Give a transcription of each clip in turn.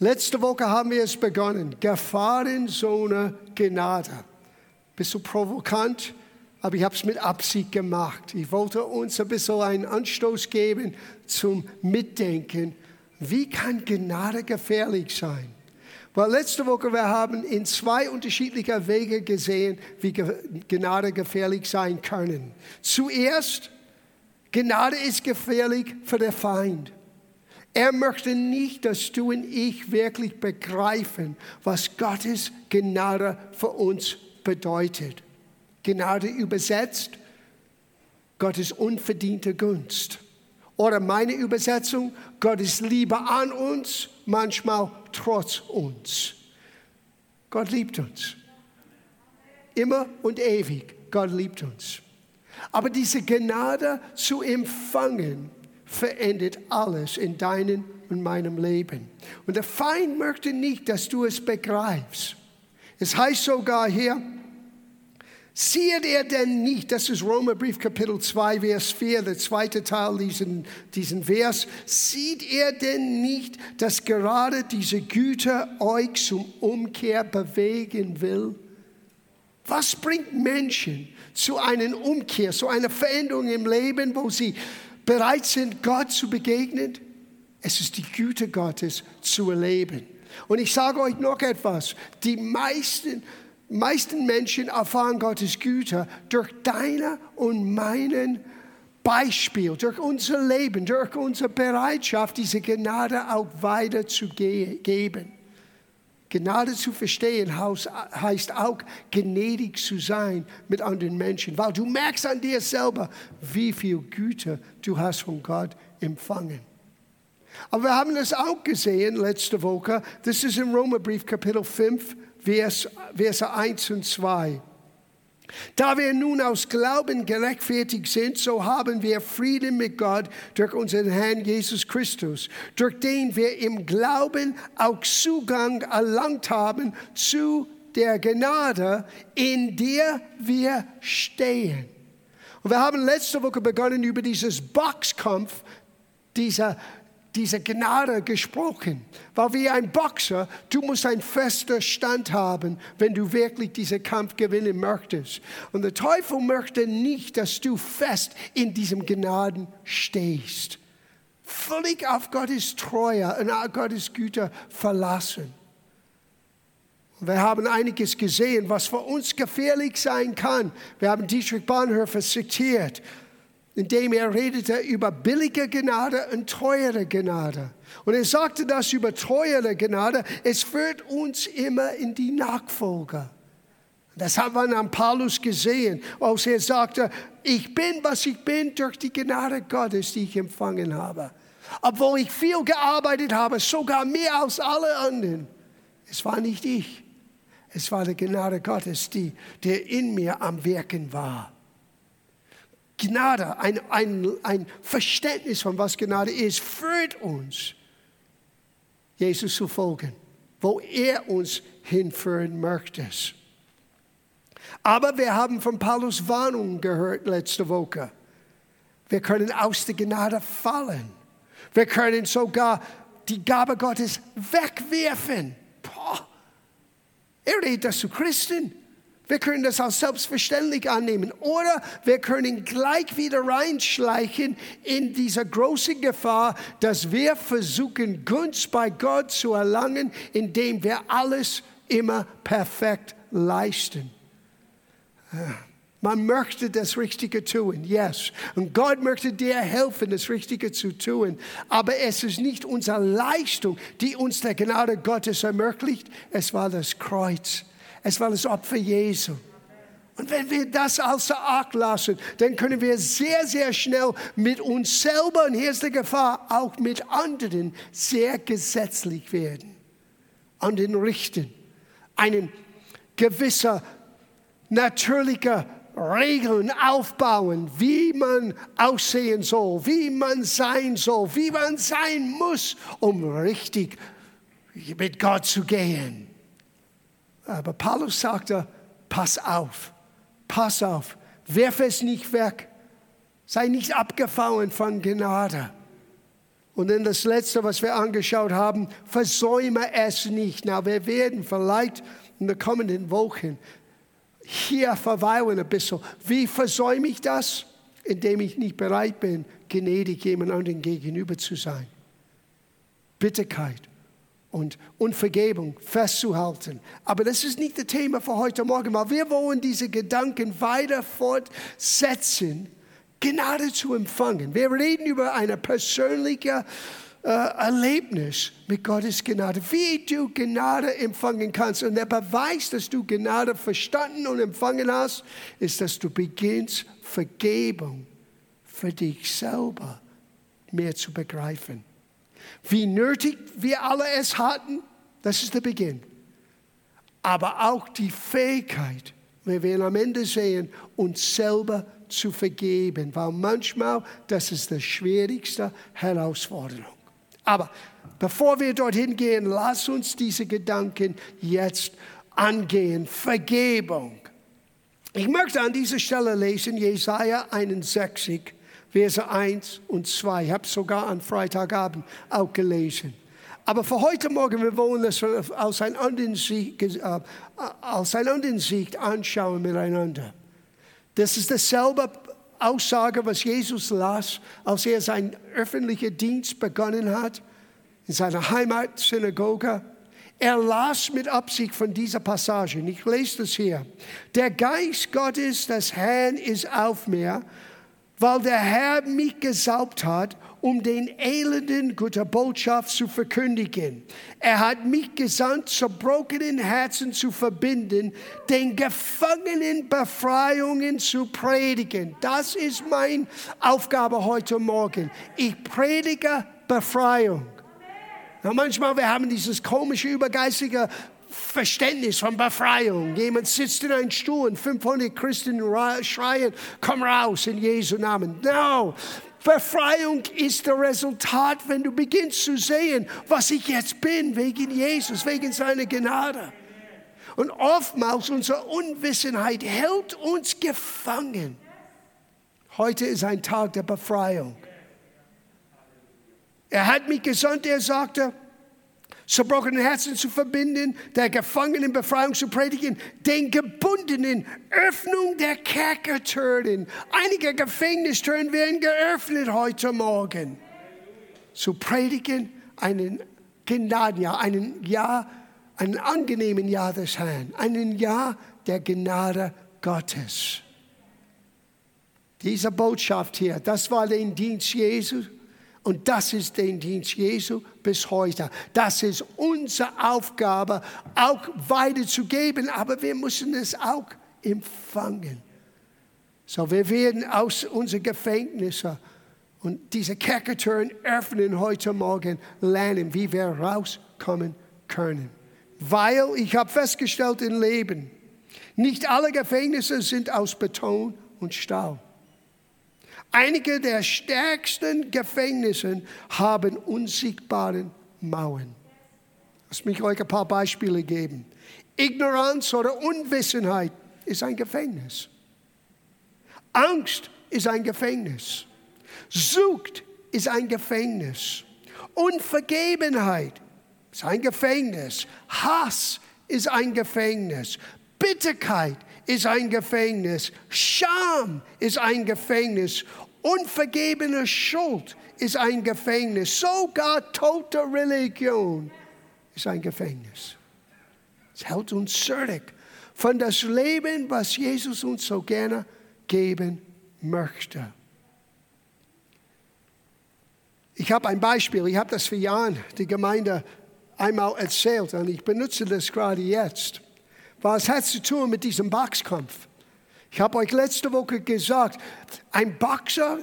Letzte Woche haben wir es begonnen. Gefahrenzone Gnade. Bist du provokant? Aber ich habe es mit Absicht gemacht. Ich wollte uns ein bisschen einen Anstoß geben zum Mitdenken. Wie kann Gnade gefährlich sein? Weil letzte Woche wir haben in zwei unterschiedlicher Wege gesehen, wie Gnade gefährlich sein können. Zuerst, Gnade ist gefährlich für den Feind. Er möchte nicht, dass du und ich wirklich begreifen, was Gottes Gnade für uns bedeutet. Gnade übersetzt, Gottes unverdiente Gunst. Oder meine Übersetzung, Gottes Liebe an uns, manchmal trotz uns. Gott liebt uns. Immer und ewig. Gott liebt uns. Aber diese Gnade zu empfangen, verändert alles in deinem und meinem Leben. Und der Feind möchte nicht, dass du es begreifst. Es heißt sogar hier, Sieht er denn nicht, das ist Römerbrief Kapitel 2, Vers 4, der zweite Teil diesen, diesen Vers, sieht er denn nicht, dass gerade diese Güter euch zum Umkehr bewegen will? Was bringt Menschen zu einer Umkehr, zu einer Veränderung im Leben, wo sie bereit sind, Gott zu begegnen? Es ist die Güte Gottes zu erleben. Und ich sage euch noch etwas, die meisten meisten Menschen erfahren Gottes Güte durch deine und meinen Beispiel, durch unser Leben, durch unsere Bereitschaft, diese Gnade auch weiterzugeben. Gnade zu verstehen heißt auch gnädig zu sein mit anderen Menschen, weil du merkst an dir selber, wie viel Güte du hast von Gott empfangen. Aber wir haben es auch gesehen letzte Woche, das ist im Römerbrief Kapitel 5, Vers, Verse 1 und 2. Da wir nun aus Glauben gerechtfertigt sind, so haben wir Frieden mit Gott durch unseren Herrn Jesus Christus, durch den wir im Glauben auch Zugang erlangt haben zu der Gnade, in der wir stehen. Und wir haben letzte Woche begonnen über dieses Boxkampf, dieser diese Gnade gesprochen. Weil wie ein Boxer, du musst einen festen Stand haben, wenn du wirklich diesen Kampf gewinnen möchtest. Und der Teufel möchte nicht, dass du fest in diesem Gnaden stehst. Völlig auf Gottes Treue und auf Gottes Güte verlassen. Wir haben einiges gesehen, was für uns gefährlich sein kann. Wir haben Dietrich Bonhoeffer zitiert indem er redete über billige Gnade und teure Gnade. Und er sagte das über teure Gnade, es führt uns immer in die Nachfolge. Das haben wir an Paulus gesehen, als er sagte, ich bin, was ich bin, durch die Gnade Gottes, die ich empfangen habe. Obwohl ich viel gearbeitet habe, sogar mehr als alle anderen. Es war nicht ich, es war die Gnade Gottes, die, der in mir am Wirken war. Gnade, ein, ein, ein Verständnis von was Gnade ist, führt uns, Jesus zu folgen, wo er uns hinführen möchte. Aber wir haben von Paulus Warnung gehört letzte Woche. Wir können aus der Gnade fallen. Wir können sogar die Gabe Gottes wegwerfen. Boah. Er redet das zu Christen. Wir können das als selbstverständlich annehmen. Oder wir können gleich wieder reinschleichen in diese große Gefahr, dass wir versuchen, Gunst bei Gott zu erlangen, indem wir alles immer perfekt leisten. Man möchte das Richtige tun, yes. Und Gott möchte dir helfen, das Richtige zu tun. Aber es ist nicht unsere Leistung, die uns der Gnade Gottes ermöglicht. Es war das Kreuz es war das Opfer Jesu. Und wenn wir das außer Acht lassen, dann können wir sehr, sehr schnell mit uns selber, und hier ist die Gefahr, auch mit anderen sehr gesetzlich werden. An den Richten. Einen gewisser natürlicher Regeln aufbauen, wie man aussehen soll, wie man sein soll, wie man sein muss, um richtig mit Gott zu gehen. Aber Paulus sagte, pass auf, pass auf, werf es nicht weg, sei nicht abgefauen von Gnade. Und dann das Letzte, was wir angeschaut haben, versäume es nicht. Na, wir werden vielleicht in den kommenden Wochen hier verweilen ein bisschen. Wie versäume ich das? Indem ich nicht bereit bin, gnädig jemand anderen gegenüber zu sein. Bitterkeit und, und Vergebung festzuhalten. Aber das ist nicht das Thema für heute Morgen, weil wir wollen diese Gedanken weiter fortsetzen, Gnade zu empfangen. Wir reden über eine persönliche äh, Erlebnis mit Gottes Gnade, wie du Gnade empfangen kannst. Und der Beweis, dass du Gnade verstanden und empfangen hast, ist, dass du beginnst, Vergebung für dich selber mehr zu begreifen. Wie nötig wir alle es hatten, das ist der Beginn. Aber auch die Fähigkeit, wir werden am Ende sehen, uns selber zu vergeben, weil manchmal das ist die schwierigste Herausforderung. Aber bevor wir dorthin gehen, lass uns diese Gedanken jetzt angehen. Vergebung. Ich möchte an dieser Stelle lesen, Jesaja 61, Verse 1 und 2. Ich habe es sogar am Freitagabend auch gelesen. Aber für heute Morgen, wir wollen das aus einer anderen Sicht, äh, aus einer anderen Sicht anschauen miteinander. Das ist dasselbe Aussage, was Jesus las, als er seinen öffentlichen Dienst begonnen hat, in seiner Heimatsynagoge. Er las mit Absicht von dieser Passage. Ich lese das hier. Der Geist Gottes des Herrn ist auf mir, weil der Herr mich gesaubt hat, um den Elenden gute Botschaft zu verkündigen. Er hat mich gesandt, zerbrochenen Herzen zu verbinden, den Gefangenen Befreiungen zu predigen. Das ist meine Aufgabe heute Morgen. Ich predige Befreiung. Na, manchmal wir haben dieses komische, übergeistige Verständnis von Befreiung. Jemand sitzt in einem Stuhl und 500 Christen schreien, komm raus in Jesu Namen. No, Befreiung ist das Resultat, wenn du beginnst zu sehen, was ich jetzt bin, wegen Jesus, wegen seiner Gnade. Und oftmals unsere Unwissenheit hält uns gefangen. Heute ist ein Tag der Befreiung. Er hat mich gesandt, er sagte, zerbrochenen Herzen zu verbinden, der Gefangenen Befreiung zu predigen, den Gebundenen Öffnung der Kerkertüren. Einige Gefängnistüren werden geöffnet heute Morgen. Zu predigen einen Gnadenjahr, einen Jahr, einen angenehmen Jahr des Herrn, einen Jahr der Gnade Gottes. Diese Botschaft hier, das war der Dienst Jesus und das ist der Dienst Jesu bis heute. Das ist unsere Aufgabe, auch weiterzugeben, aber wir müssen es auch empfangen. So, wir werden aus unseren Gefängnissen und diese Kerkertüren öffnen heute Morgen, lernen, wie wir rauskommen können. Weil ich habe festgestellt im Leben, nicht alle Gefängnisse sind aus Beton und Stahl. Einige der stärksten Gefängnisse haben unsichtbare Mauern. Lass mich euch ein paar Beispiele geben. Ignoranz oder Unwissenheit ist ein Gefängnis. Angst ist ein Gefängnis. Sucht ist ein Gefängnis. Unvergebenheit ist ein Gefängnis. Hass ist ein Gefängnis. Bitterkeit ist ein Gefängnis. Scham ist ein Gefängnis. Unvergebene Schuld ist ein Gefängnis. Sogar tote Religion ist ein Gefängnis. Es hält uns zurück von das Leben, was Jesus uns so gerne geben möchte. Ich habe ein Beispiel, ich habe das für Jahre die Gemeinde einmal erzählt und ich benutze das gerade jetzt. Was hat zu tun mit diesem Boxkampf? Ich habe euch letzte Woche gesagt, ein Boxer,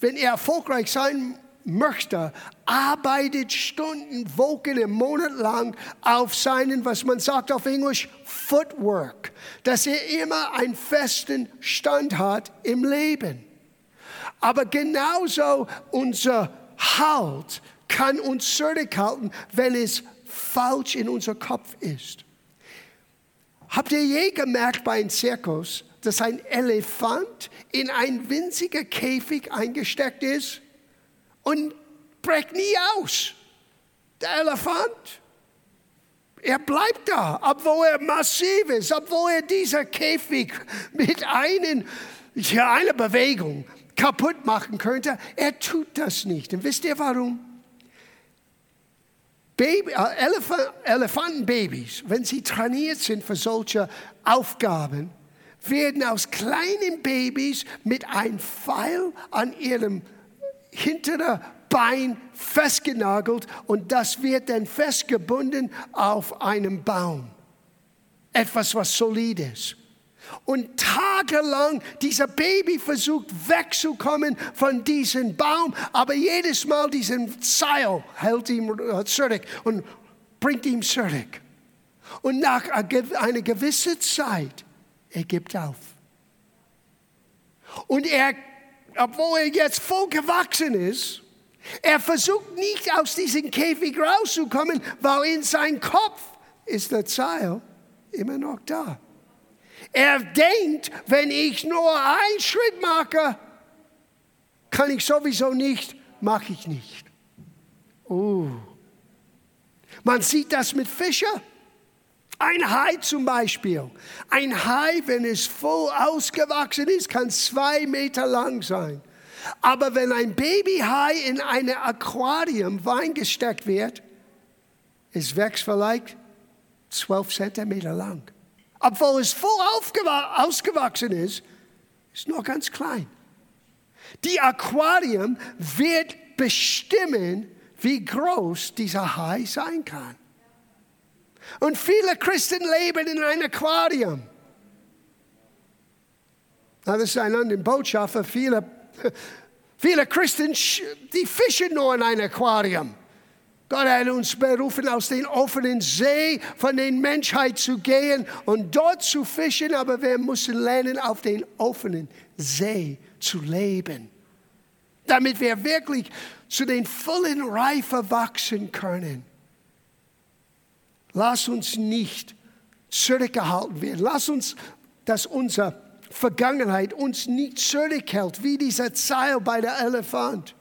wenn er erfolgreich sein möchte, arbeitet Stunden, Wochen, Monat lang auf seinen, was man sagt auf Englisch, Footwork, dass er immer einen festen Stand hat im Leben. Aber genauso unser Halt kann uns zurückhalten, wenn es falsch in unser Kopf ist. Habt ihr je gemerkt bei einem Zirkus, dass ein Elefant in ein winziger Käfig eingesteckt ist und brecht nie aus. Der Elefant. Er bleibt da, obwohl er massiv ist, obwohl er dieser Käfig mit einen, ja, einer Bewegung kaputt machen könnte. Er tut das nicht. Und wisst ihr warum? Baby, äh, Elef Elefantenbabys, wenn sie trainiert sind für solche Aufgaben, werden aus kleinen Babys mit einem Pfeil an ihrem hinteren Bein festgenagelt und das wird dann festgebunden auf einem Baum. Etwas, was solid ist. Und tagelang dieser Baby versucht wegzukommen von diesem Baum, aber jedes Mal diesen Seil hält ihm zurück und bringt ihm zurück. Und nach einer gewissen Zeit, er gibt auf. Und er, obwohl er jetzt voll gewachsen ist, er versucht nicht aus diesem Käfig rauszukommen, weil in seinem Kopf ist der Seil immer noch da. Er denkt, wenn ich nur einen Schritt mache, kann ich sowieso nicht, mache ich nicht. Oh. Man sieht das mit Fischen. Ein Hai zum Beispiel. Ein Hai, wenn es voll ausgewachsen ist, kann zwei Meter lang sein. Aber wenn ein Babyhai in ein Aquarium Wein gesteckt wird, es wächst vielleicht zwölf Zentimeter lang obwohl es voll ausgewachsen ist, ist nur ganz klein. Die Aquarium wird bestimmen, wie groß dieser Hai sein kann. Und viele Christen leben in einem Aquarium. das ist eine andere Botschaft für viele, viele Christen, die fischen nur in einem Aquarium. Gott hat uns berufen, aus dem offenen See von der Menschheit zu gehen und dort zu fischen, aber wir müssen lernen, auf dem offenen See zu leben, damit wir wirklich zu den vollen Reife wachsen können. Lass uns nicht zurückgehalten werden. Lass uns, dass unsere Vergangenheit uns nicht zurückhält, wie dieser Zeil bei der Elefant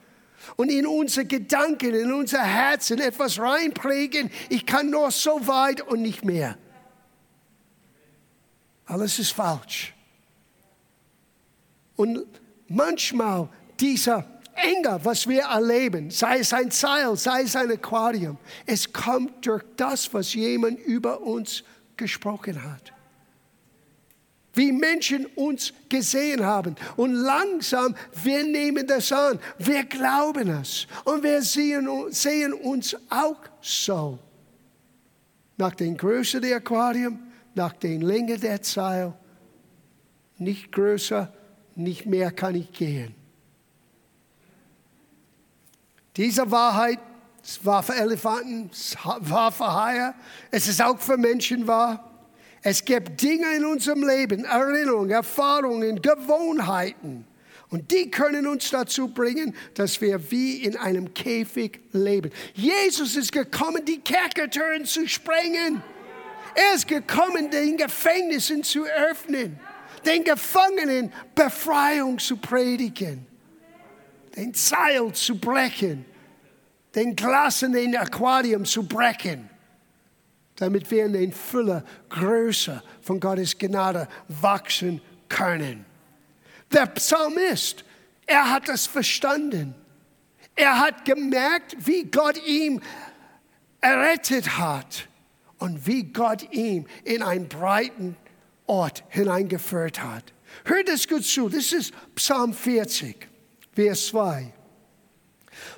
und in unsere Gedanken, in unser Herzen etwas reinprägen. Ich kann nur so weit und nicht mehr. Alles ist falsch. Und manchmal dieser Enger, was wir erleben, sei es ein Seil, sei es ein Aquarium, es kommt durch das, was jemand über uns gesprochen hat wie Menschen uns gesehen haben. Und langsam, wir nehmen das an, wir glauben es und wir sehen, sehen uns auch so. Nach der Größe der Aquarium, nach der Länge der Zeil, nicht größer, nicht mehr kann ich gehen. Diese Wahrheit war für Elefanten, war für Haie, es ist auch für Menschen wahr. Es gibt Dinge in unserem Leben, Erinnerungen, Erfahrungen, Gewohnheiten. Und die können uns dazu bringen, dass wir wie in einem Käfig leben. Jesus ist gekommen, die Kerkertüren zu sprengen. Er ist gekommen, den Gefängnissen zu öffnen, den Gefangenen Befreiung zu predigen, den Seil zu brechen, den Glas in den Aquarium zu brechen damit wir in den Fülle größer von Gottes Gnade wachsen können. Der Psalmist, er hat das verstanden. Er hat gemerkt, wie Gott ihm errettet hat und wie Gott ihm in einen breiten Ort hineingeführt hat. Hört es gut zu, das ist Psalm 40, Vers 2.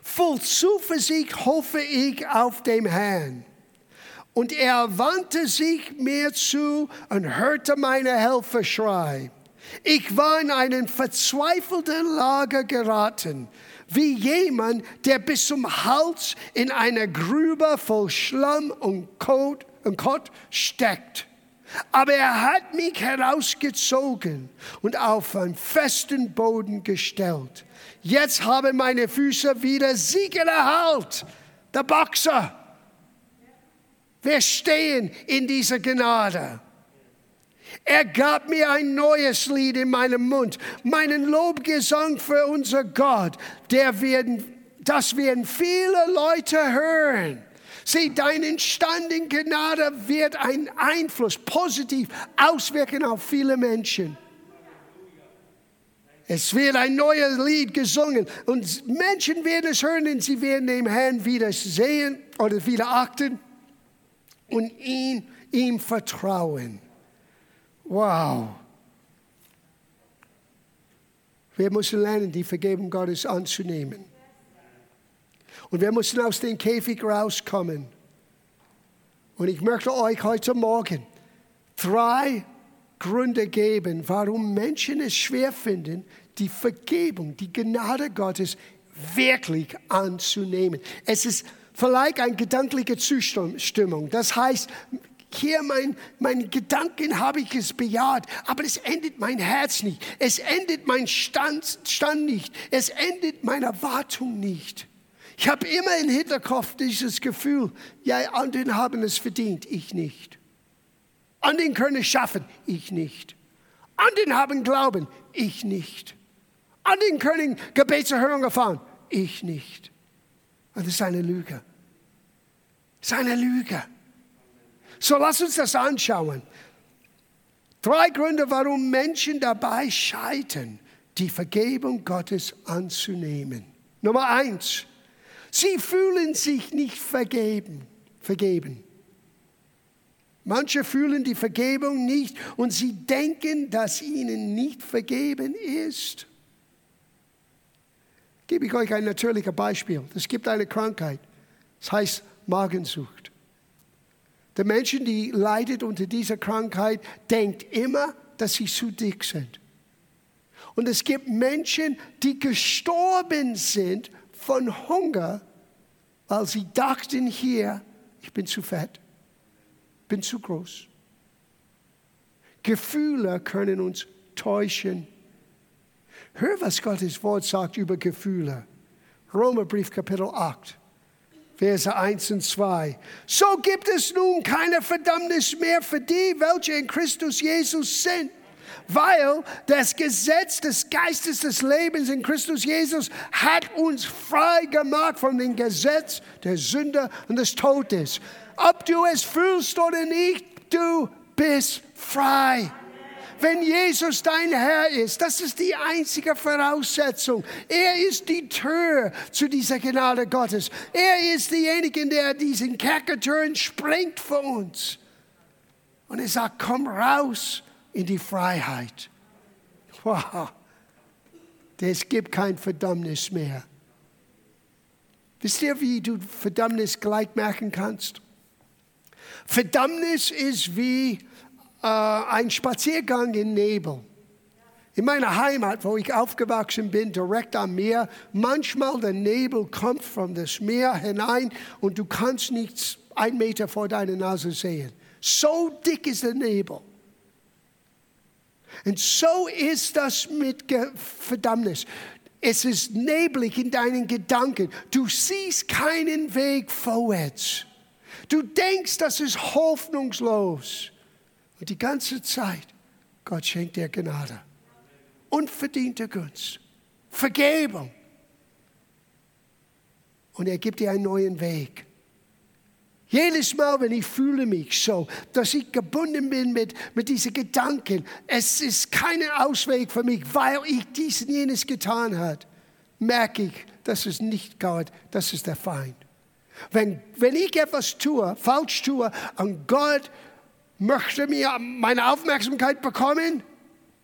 Voll Zuversicht hoffe ich auf dem Herrn. Und er wandte sich mir zu und hörte meine Helferschrei. Ich war in einen verzweifelten Lager geraten, wie jemand, der bis zum Hals in einer Grube voll Schlamm und Kot, und Kot steckt. Aber er hat mich herausgezogen und auf einen festen Boden gestellt. Jetzt haben meine Füße wieder Siegen erhalten. Der Boxer wir stehen in dieser Gnade. Er gab mir ein neues Lied in meinem Mund, meinen Lobgesang für unser Gott, der, werden, das werden viele Leute hören. Sieh, dein Stand in Gnade wird einen Einfluss positiv auswirken auf viele Menschen. Es wird ein neues Lied gesungen und Menschen werden es hören und sie werden dem Herrn wieder sehen oder wieder achten und ihn, ihm vertrauen. Wow. Wir müssen lernen, die Vergebung Gottes anzunehmen. Und wir müssen aus dem Käfig rauskommen. Und ich möchte euch heute Morgen drei Gründe geben, warum Menschen es schwer finden, die Vergebung, die Gnade Gottes wirklich anzunehmen. Es ist vielleicht eine gedankliche Zustimmung. Das heißt, hier mein, meine Gedanken habe ich es bejaht, aber es endet mein Herz nicht. Es endet mein Stand, Stand nicht. Es endet meine Erwartung nicht. Ich habe immer im Hinterkopf dieses Gefühl, ja, anderen haben es verdient, ich nicht. Anderen können es schaffen, ich nicht. Anderen haben Glauben, ich nicht. Anderen können Gebetserhörung erfahren, ich nicht. Und das ist eine Lüge. Das ist eine Lüge. So lass uns das anschauen. Drei Gründe, warum Menschen dabei scheitern, die Vergebung Gottes anzunehmen. Nummer eins, sie fühlen sich nicht vergeben. vergeben. Manche fühlen die Vergebung nicht und sie denken, dass ihnen nicht vergeben ist. Gebe ich euch ein natürliches Beispiel. Es gibt eine Krankheit. Es heißt Magensucht. Der Mensch, die leidet unter dieser Krankheit, denkt immer, dass sie zu dick sind. Und es gibt Menschen, die gestorben sind von Hunger, weil sie dachten hier, ich bin zu fett, bin zu groß. Gefühle können uns täuschen. Hör, was Gottes Wort sagt über Gefühle. Römerbrief Kapitel 8. Verse 1 und 2. So gibt es nun keine Verdammnis mehr für die, welche in Christus Jesus sind. Weil das Gesetz des Geistes des Lebens in Christus Jesus hat uns frei gemacht von dem Gesetz der Sünde und des Todes. Ob du es fühlst oder nicht, du bist frei wenn Jesus dein Herr ist. Das ist die einzige Voraussetzung. Er ist die Tür zu dieser Gnade Gottes. Er ist derjenige, der diesen Kerkertüren springt für uns. Und er sagt, komm raus in die Freiheit. Wow. Es gibt kein Verdammnis mehr. Wisst ihr, wie du Verdammnis gleich machen kannst? Verdammnis ist wie äh, ein Spaziergang in Nebel. In meiner Heimat, wo ich aufgewachsen bin, direkt am Meer, manchmal der Nebel kommt von das Meer hinein und du kannst nichts ein Meter vor deiner Nase sehen. So dick ist der Nebel. Und so ist das mit Verdammnis. Es ist neblig in deinen Gedanken. Du siehst keinen Weg vorwärts. Du denkst, das ist hoffnungslos. Und die ganze Zeit, Gott schenkt dir Gnade. Unverdiente Gunst. Vergebung. Und er gibt dir einen neuen Weg. Jedes Mal, wenn ich fühle mich so, dass ich gebunden bin mit, mit diesen Gedanken, es ist kein Ausweg für mich, weil ich dies und jenes getan habe, merke ich, das ist nicht Gott, das ist der Feind. Wenn, wenn ich etwas tue, falsch tue, und Gott möchte mir meine Aufmerksamkeit bekommen,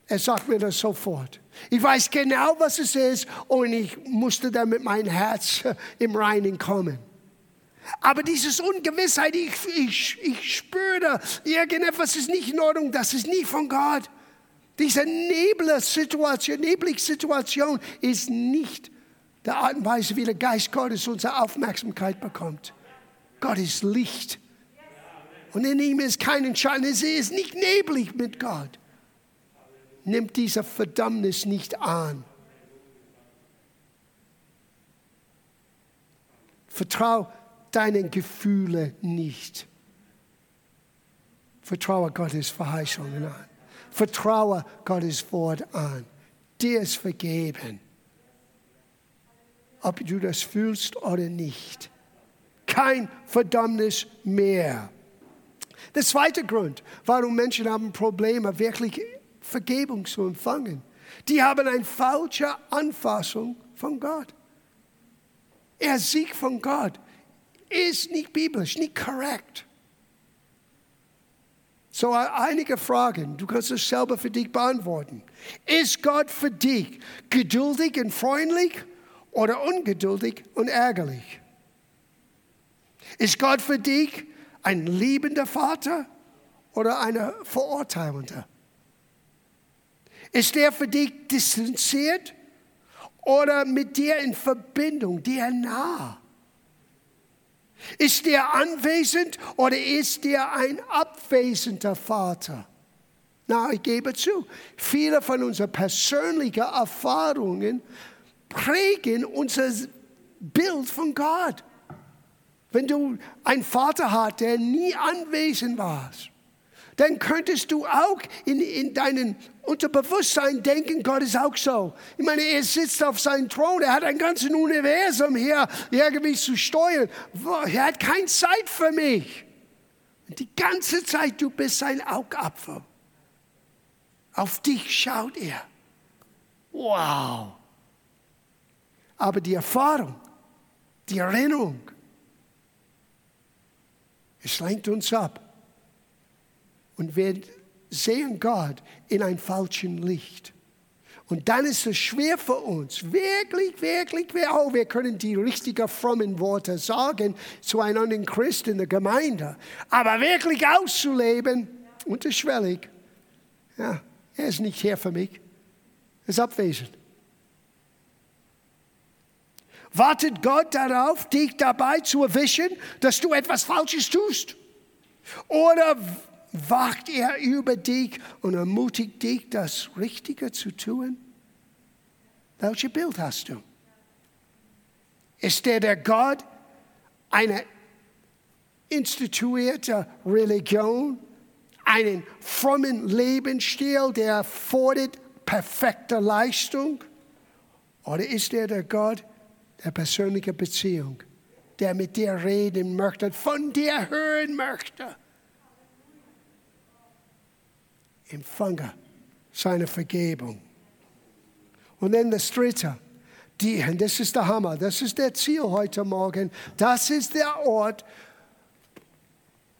er sagt mir das sofort. Ich weiß genau, was es ist und ich musste dann mit meinem Herz im Reinen kommen. Aber dieses Ungewissheit, ich, ich, ich spüre, irgendetwas ist nicht in Ordnung, das ist nicht von Gott. Diese Nebel-Situation, Nebelig-Situation ist nicht der Art und Weise, wie der Geist Gottes unsere Aufmerksamkeit bekommt. Gott ist Licht. Und in ihm ist kein Schein. Es ist nicht neblig mit Gott. Nimmt diese Verdammnis nicht an. Vertrau deinen Gefühlen nicht. Vertraue Gottes Verheißungen an. Vertraue Gottes Wort an. Dir ist vergeben. ob du das fühlst oder nicht. Kein Verdammnis mehr. Der zweite Grund, warum Menschen haben Probleme, wirklich Vergebung zu empfangen. Die haben eine falsche Anfassung von Gott. Er Sieg von Gott ist nicht biblisch, nicht korrekt. So einige Fragen, du kannst es selber für dich beantworten. Ist Gott für dich geduldig und freundlich oder ungeduldig und ärgerlich? Ist Gott für dich ein liebender Vater oder ein verurteilender? Ist er für dich distanziert oder mit dir in Verbindung, dir nah? Ist er anwesend oder ist er ein abwesender Vater? Na, ich gebe zu, viele von unseren persönlichen Erfahrungen prägen unser Bild von Gott. Wenn du einen Vater hast, der nie anwesend war, dann könntest du auch in, in deinem Unterbewusstsein denken, Gott ist auch so. Ich meine, er sitzt auf seinem Thron, er hat ein ganzes Universum hier irgendwie zu steuern. Er hat keine Zeit für mich. Die ganze Zeit, du bist sein Augapfel. Auf dich schaut er. Wow. Aber die Erfahrung, die Erinnerung, es lenkt uns ab. Und wir sehen Gott in einem falschen Licht. Und dann ist es schwer für uns, wirklich, wirklich, oh, wir können die richtigen frommen Worte sagen zu einem anderen Christ in der Gemeinde, aber wirklich auszuleben, unterschwellig, ja, er ist nicht hier für mich, er ist abwesend. Wartet Gott darauf, dich dabei zu erwischen, dass du etwas Falsches tust? Oder wacht er über dich und ermutigt dich, das Richtige zu tun? Welches Bild hast du? Ist er der Gott einer instituierten Religion, einen frommen Lebensstil, der fordert perfekte Leistung? Oder ist er der Gott der persönlichen Beziehung, der mit dir reden möchte, von dir hören möchte? empfange seine Vergebung. Und dann das Dritte, die, und das ist der Hammer, das ist der Ziel heute Morgen, das ist der Ort,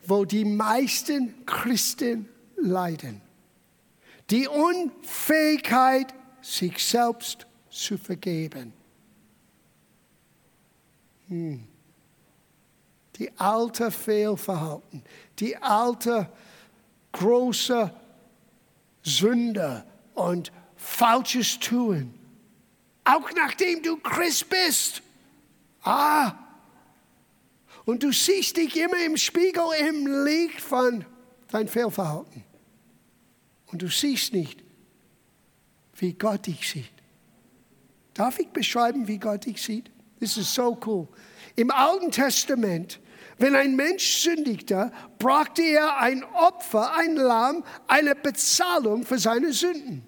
wo die meisten Christen leiden. Die Unfähigkeit, sich selbst zu vergeben. Hm. Die alte Fehlverhalten, die alte große Sünde und Falsches tun. Auch nachdem du Christ bist. Ah. Und du siehst dich immer im Spiegel im Licht von dein Fehlverhalten. Und du siehst nicht, wie Gott dich sieht. Darf ich beschreiben, wie Gott dich sieht? Das ist so cool. Im Alten Testament wenn ein Mensch sündigte, brachte er ein Opfer, ein Lamm, eine Bezahlung für seine Sünden.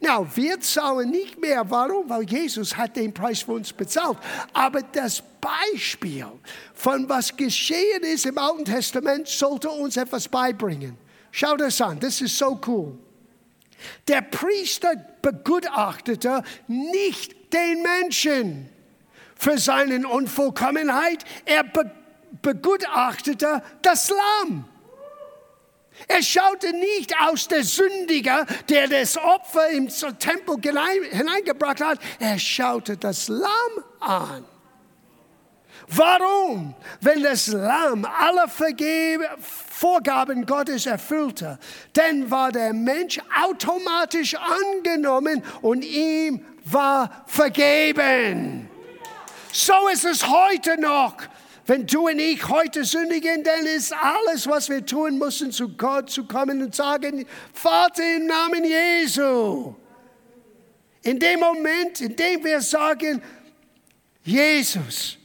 Na, wir zahlen nicht mehr. Warum? Weil Jesus hat den Preis für uns bezahlt. Aber das Beispiel von was geschehen ist im Alten Testament sollte uns etwas beibringen. Schau das an, das ist so cool. Der Priester begutachtete nicht den Menschen für seine Unvollkommenheit. Er begutachtete begutachtete das Lamm. Er schaute nicht aus der Sündiger, der das Opfer im Tempel hineingebracht hat. Er schaute das Lamm an. Warum? Wenn das Lamm alle Vergebe, Vorgaben Gottes erfüllte, dann war der Mensch automatisch angenommen und ihm war vergeben. So ist es heute noch. Wenn du und ich heute sündigen, dann ist alles, was wir tun müssen, zu Gott zu kommen und sagen, Vater im Namen Jesu. In dem Moment, in dem wir sagen, Jesus,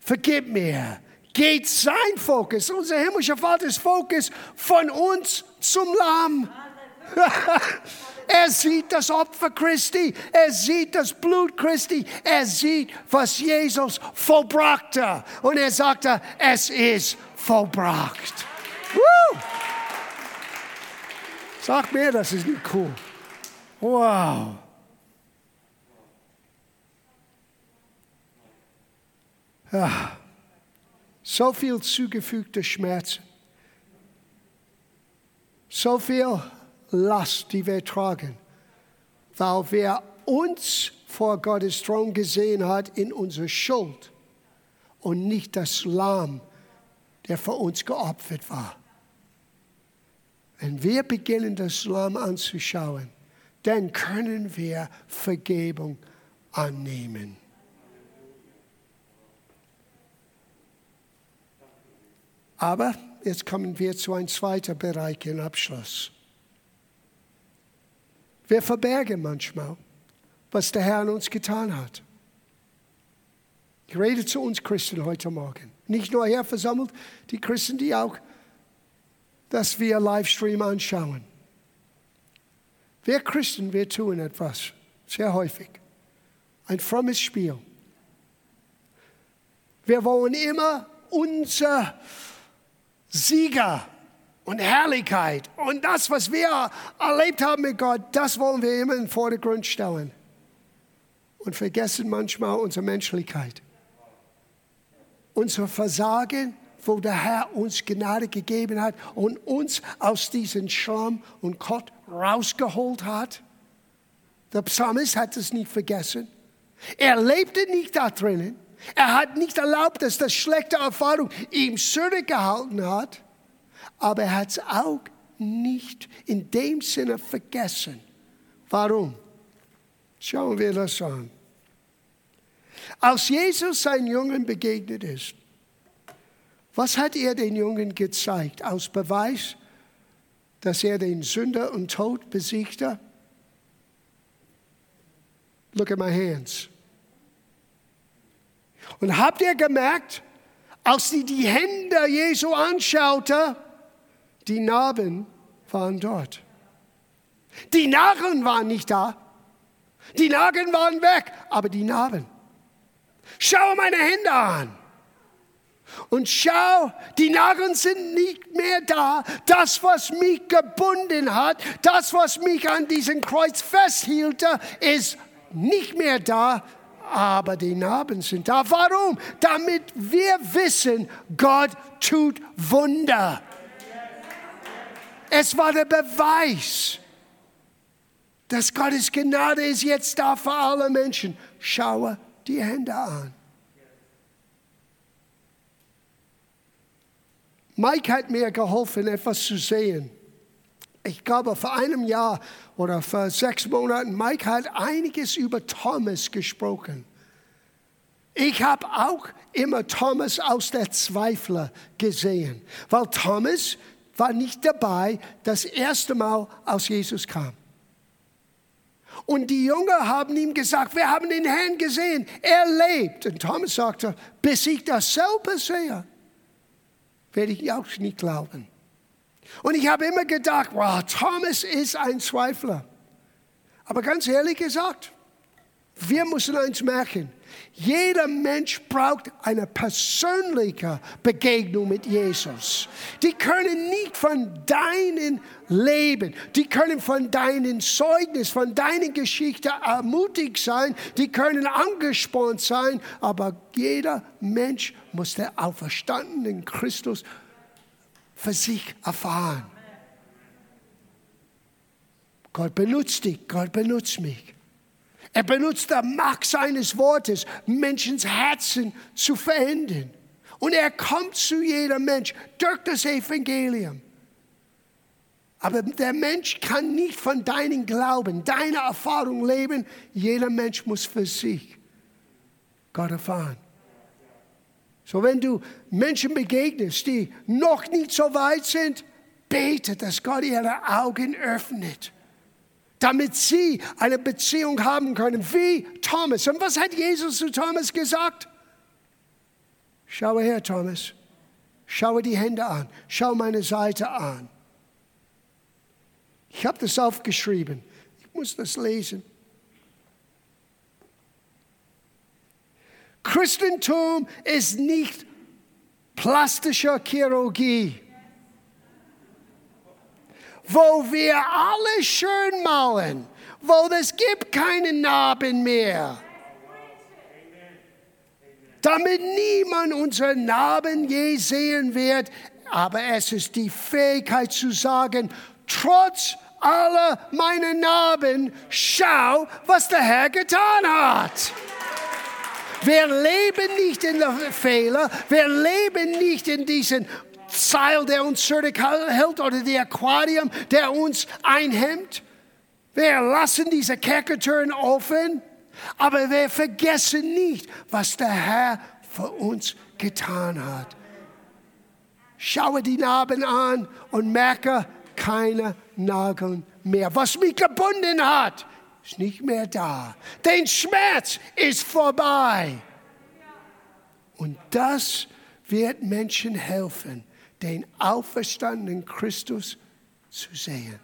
vergib mir, geht sein Fokus, unser himmlischer Vaters Fokus von uns zum Lamm. er sieht das Opfer Christi, er sieht das Blut Christi, er sieht, was Jesus vollbrachte. Und er sagte, es ist vollbracht. Woo! Sag mir, das ist nicht cool. Wow. Ja. So viel zugefügte Schmerzen. So viel Last, die wir tragen, weil wer uns vor Gottes Thron gesehen hat in unserer Schuld und nicht das Lamm, der für uns geopfert war. Wenn wir beginnen, das Lamm anzuschauen, dann können wir Vergebung annehmen. Aber jetzt kommen wir zu einem zweiten Bereich im Abschluss. Wir verbergen manchmal, was der Herr an uns getan hat. Ich rede zu uns Christen heute Morgen. Nicht nur hier versammelt, die Christen, die auch, dass wir Livestream anschauen. Wir Christen, wir tun etwas, sehr häufig. Ein frommes Spiel. Wir wollen immer unser Sieger und Herrlichkeit und das, was wir erlebt haben mit Gott, das wollen wir immer in den Vordergrund stellen und vergessen manchmal unsere Menschlichkeit, unser Versagen, wo der Herr uns Gnade gegeben hat und uns aus diesem Schlamm und Gott rausgeholt hat. Der Psalmist hat es nicht vergessen. Er lebte nicht da drinnen. Er hat nicht erlaubt, dass das schlechte Erfahrung ihm zurückgehalten hat, aber er hat es auch nicht in dem Sinne vergessen. Warum? Schauen wir das an. Als Jesus seinen Jungen begegnet ist, was hat er den Jungen gezeigt? Aus Beweis, dass er den Sünder und Tod besiegte? Look at my hands. Und habt ihr gemerkt, als sie die Hände Jesu anschaute, die Narben waren dort. Die Narren waren nicht da. Die Narben waren weg, aber die Narben. Schau meine Hände an. Und schau, die Narren sind nicht mehr da. Das, was mich gebunden hat, das, was mich an diesem Kreuz festhielte, ist nicht mehr da aber die Narben sind da. Warum? Damit wir wissen, Gott tut Wunder. Es war der Beweis, dass Gottes Gnade ist jetzt da für alle Menschen. Schaue die Hände an. Mike hat mir geholfen, etwas zu sehen ich glaube, vor einem Jahr oder vor sechs Monaten, Mike hat einiges über Thomas gesprochen. Ich habe auch immer Thomas aus der Zweifler gesehen, weil Thomas war nicht dabei, das erste Mal aus Jesus kam. Und die Jünger haben ihm gesagt, wir haben den Herrn gesehen, er lebt. Und Thomas sagte, bis ich das selber sehe, werde ich auch nicht glauben. Und ich habe immer gedacht, wow, Thomas ist ein Zweifler. Aber ganz ehrlich gesagt, wir müssen eins merken. Jeder Mensch braucht eine persönliche Begegnung mit Jesus. Die können nicht von deinem Leben, die können von deinem Zeugnis, von deiner Geschichte ermutigt sein, die können angespornt sein, aber jeder Mensch muss der auferstandenen Christus für sich erfahren. Gott benutzt dich, Gott benutzt mich. Er benutzt die Macht seines Wortes, Menschens Herzen zu verändern. Und er kommt zu jedem Mensch durch das Evangelium. Aber der Mensch kann nicht von deinem Glauben, deiner Erfahrung leben. Jeder Mensch muss für sich Gott erfahren. So, wenn du Menschen begegnest, die noch nicht so weit sind, bete, dass Gott ihre Augen öffnet, damit sie eine Beziehung haben können, wie Thomas. Und was hat Jesus zu Thomas gesagt? Schaue her, Thomas. Schaue die Hände an. Schau meine Seite an. Ich habe das aufgeschrieben. Ich muss das lesen. Christentum ist nicht plastische Chirurgie, wo wir alle schön malen, wo es gibt keine Narben mehr damit niemand unsere Narben je sehen wird. Aber es ist die Fähigkeit zu sagen, trotz aller meiner Narben, schau, was der Herr getan hat. Wir leben nicht in den Fehler, wir leben nicht in diesen Seil, der uns zurückhält oder der Aquarium, der uns einhemmt. Wir lassen diese Kerkertüren offen aber wir vergessen nicht, was der Herr für uns getan hat. Schaue die Narben an und merke keine Nageln mehr. Was mich gebunden hat, ist nicht mehr da. Der Schmerz ist vorbei. Und das wird Menschen helfen, den auferstandenen Christus zu sehen.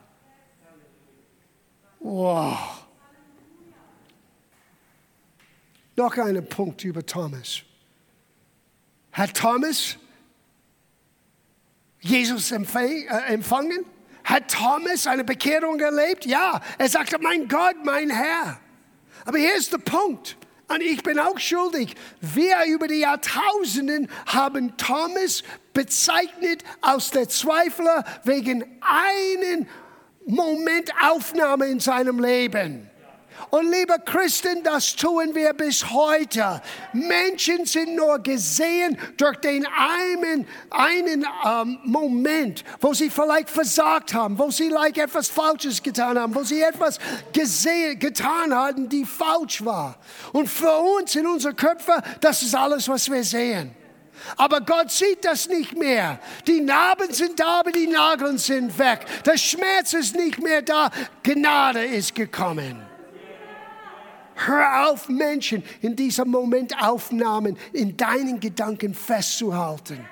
Wow. Noch einen Punkt über Thomas. Hat Thomas Jesus äh, empfangen? Hat Thomas eine Bekehrung erlebt? Ja. Er sagte, mein Gott, mein Herr. Aber hier ist der Punkt. Und ich bin auch schuldig. Wir über die Jahrtausenden haben Thomas bezeichnet als der Zweifler wegen einen Moment Aufnahme in seinem Leben. Und liebe Christen, das tun wir bis heute. Menschen sind nur gesehen durch den einen, einen ähm, Moment, wo sie vielleicht versagt haben, wo sie like etwas Falsches getan haben, wo sie etwas gesehen, getan haben, die falsch war. Und für uns in unseren Köpfen, das ist alles, was wir sehen. Aber Gott sieht das nicht mehr. Die Narben sind da, aber die Nageln sind weg. Der Schmerz ist nicht mehr da. Gnade ist gekommen. Hör auf, Menschen in dieser Momentaufnahmen in deinen Gedanken festzuhalten.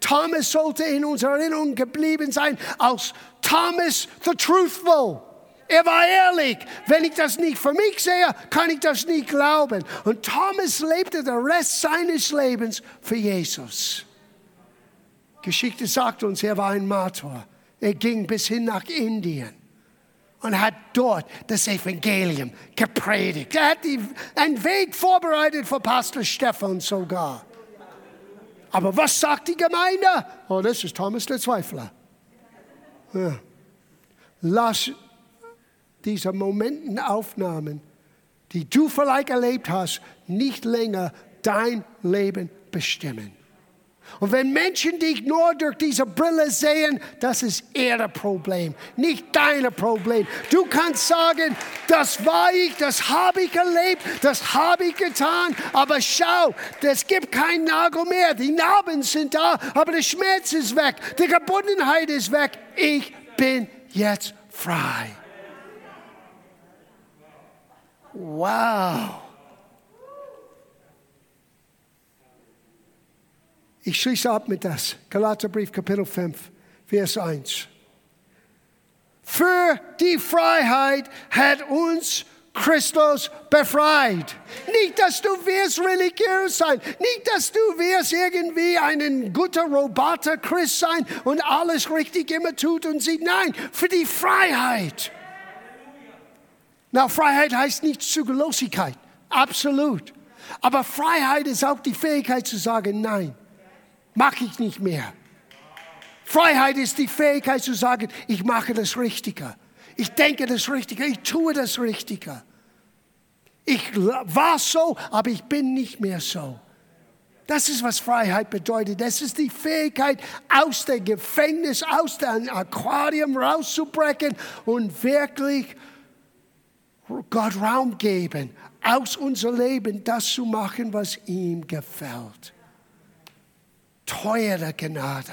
Thomas sollte in unserer Erinnerung geblieben sein als Thomas the Truthful. Er war ehrlich. Wenn ich das nicht für mich sehe, kann ich das nicht glauben. Und Thomas lebte den Rest seines Lebens für Jesus. Geschichte sagt uns, er war ein Martyr. Er ging bis hin nach Indien und hat dort das Evangelium gepredigt. Er hat die, einen Weg vorbereitet für Pastor Stephan sogar. Aber was sagt die Gemeinde? Oh, das ist Thomas der Zweifler. Ja. Lass diese Momentenaufnahmen, die du vielleicht erlebt hast, nicht länger dein Leben bestimmen. Und wenn Menschen dich nur durch diese Brille sehen, das ist ihr Problem, nicht dein Problem. Du kannst sagen, das war ich, das habe ich erlebt, das habe ich getan, aber schau, es gibt keinen Nagel mehr. Die Narben sind da, aber der Schmerz ist weg, die Gebundenheit ist weg. Ich bin jetzt frei. Wow. Ich schließe ab mit das. Galaterbrief, Kapitel 5, Vers 1. Für die Freiheit hat uns Christus befreit. Nicht, dass du wirst religiös sein, nicht, dass du wirst irgendwie ein guter Roboter Christ sein und alles richtig immer tut und sieht. Nein, für die Freiheit. Na, Freiheit heißt nicht Zügellosigkeit, absolut. Aber Freiheit ist auch die Fähigkeit zu sagen Nein mache ich nicht mehr. Freiheit ist die Fähigkeit zu sagen, ich mache das Richtige. Ich denke das Richtige, ich tue das Richtige. Ich war so, aber ich bin nicht mehr so. Das ist, was Freiheit bedeutet. Das ist die Fähigkeit, aus dem Gefängnis, aus dem Aquarium rauszubrechen und wirklich Gott Raum geben, aus unserem Leben das zu machen, was ihm gefällt teure Gnade.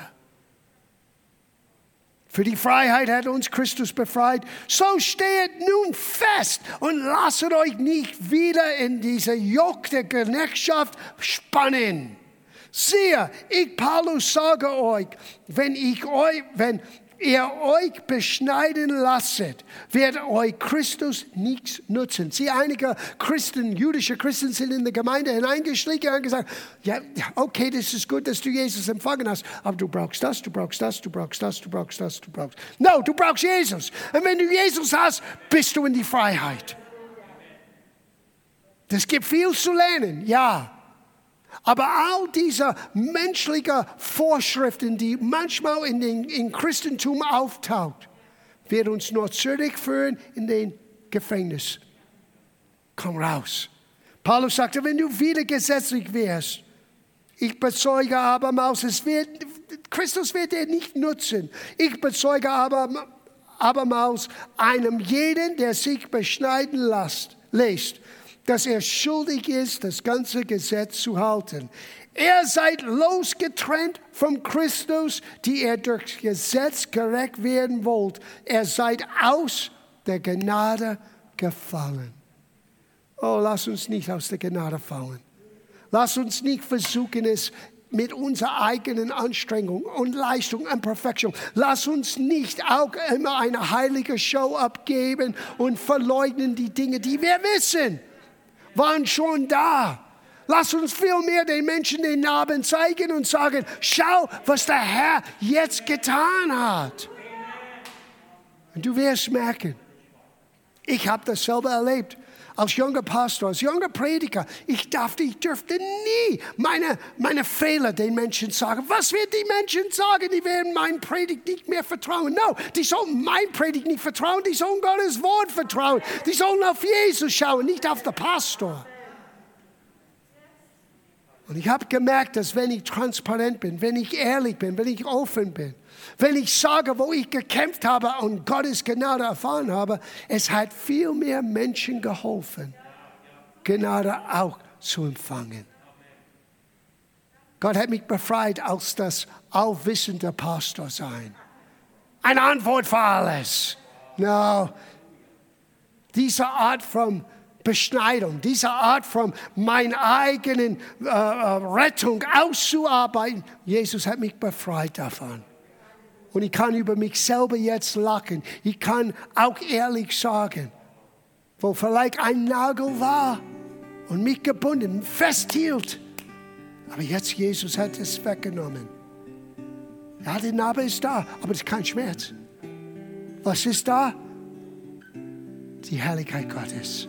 Für die Freiheit hat uns Christus befreit. So steht nun fest und lasst euch nicht wieder in diese Joch der Knechtschaft spannen. Siehe, ich Paulus sage euch, wenn ich euch, wenn, ihr euch beschneiden lasset, wird euch Christus nichts nutzen. Sie, einige Christen, jüdische Christen sind in die Gemeinde hineingeschlichen und haben gesagt, ja, okay, das ist gut, dass du Jesus empfangen hast, aber du brauchst das, du brauchst das, du brauchst das, du brauchst das, du brauchst. No, du brauchst Jesus. Und wenn du Jesus hast, bist du in die Freiheit. Das gibt viel zu lernen, ja. Aber all diese menschlichen Vorschriften, die manchmal in den in Christentum auftaucht, wird uns nur zurückführen in den Gefängnis. Komm raus. Paulus sagte, wenn du wieder gesetzlich wärst, ich bezeuge abermals, es wird, Christus wird dir nicht nutzen. Ich bezeuge aber, abermals einem jeden, der sich beschneiden lässt, lässt dass er schuldig ist, das ganze Gesetz zu halten. Er seid losgetrennt vom Christus, die er durch Gesetz gerecht werden wollt. Er seid aus der Gnade gefallen. Oh, lass uns nicht aus der Gnade fallen. Lass uns nicht versuchen, es mit unserer eigenen Anstrengung und Leistung und Perfektion. Lass uns nicht auch immer eine heilige Show abgeben und verleugnen die Dinge, die wir wissen waren schon da. Lass uns vielmehr den Menschen den Namen zeigen und sagen, schau, was der Herr jetzt getan hat. Und du wirst merken, ich habe das selber erlebt als junger Pastor, als junger Prediger, ich, dachte, ich dürfte nie meine, meine Fehler den Menschen sagen. Was werden die Menschen sagen? Die werden mein Predigt nicht mehr vertrauen. No, die sollen mein Predigt nicht vertrauen, die sollen Gottes Wort vertrauen. Die sollen auf Jesus schauen, nicht auf den Pastor. Und ich habe gemerkt, dass wenn ich transparent bin, wenn ich ehrlich bin, wenn ich offen bin, wenn ich sage, wo ich gekämpft habe und Gottes Gnade erfahren habe, es hat viel mehr Menschen geholfen, Gnade auch zu empfangen. Gott hat mich befreit aus das allwissende Pastor sein. Eine Antwort für alles. No. Diese Art von Beschneidung, diese Art von meiner eigenen äh, äh Rettung auszuarbeiten, Jesus hat mich befreit davon. Und ich kann über mich selber jetzt lachen. Ich kann auch ehrlich sagen, wo vielleicht ein Nagel war und mich gebunden, festhielt. Aber jetzt Jesus hat es weggenommen. Ja, die Narbe ist da, aber es ist kein Schmerz. Was ist da? Die Herrlichkeit Gottes.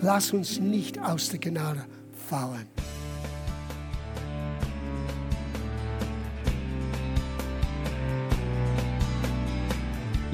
Lass uns nicht aus der Gnade fallen.